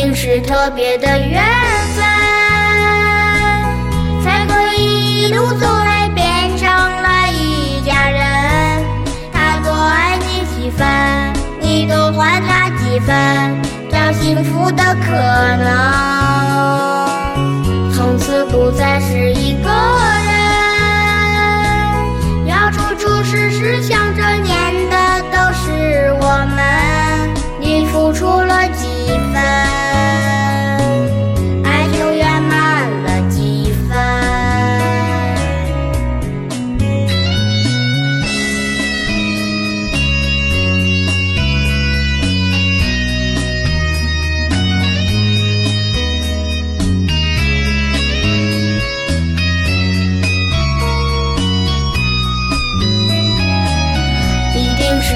定是特别的缘分，才会一路走来变成了一家人。他多爱你几分，你多还他几分，找幸福的可能。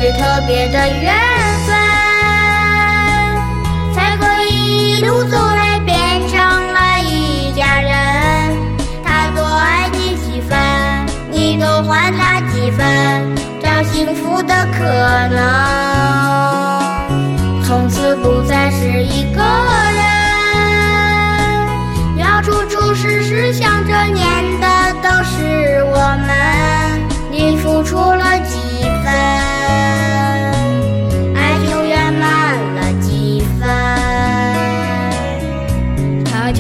是特别的缘分，才会一路走来变成了一家人。他多爱你几分，你多还他几分，找幸福的可能。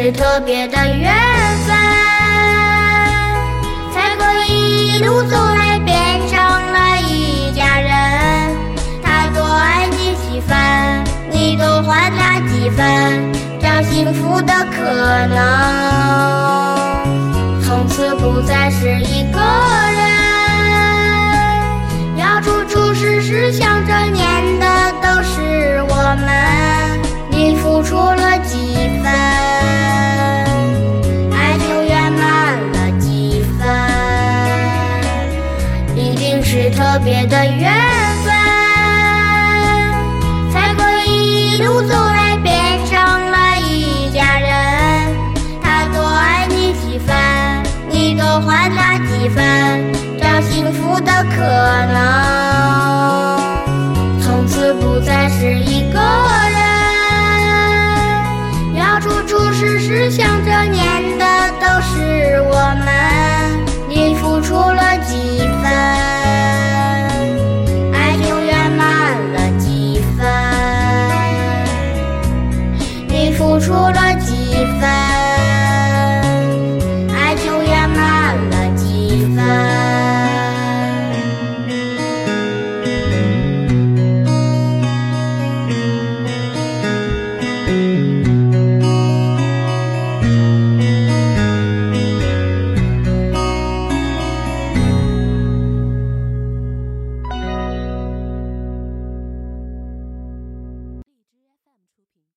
是特别的缘分，才会一路走来变成了一家人。他多爱你几分，你多还他几分，找幸福的可能。从此不再是一个人，要处处事事想着念特别的缘分才可以一路走来变成了一家人。他多爱你几分你多还他几分找幸福的可能。从此不再是一个人。要处处时时想着念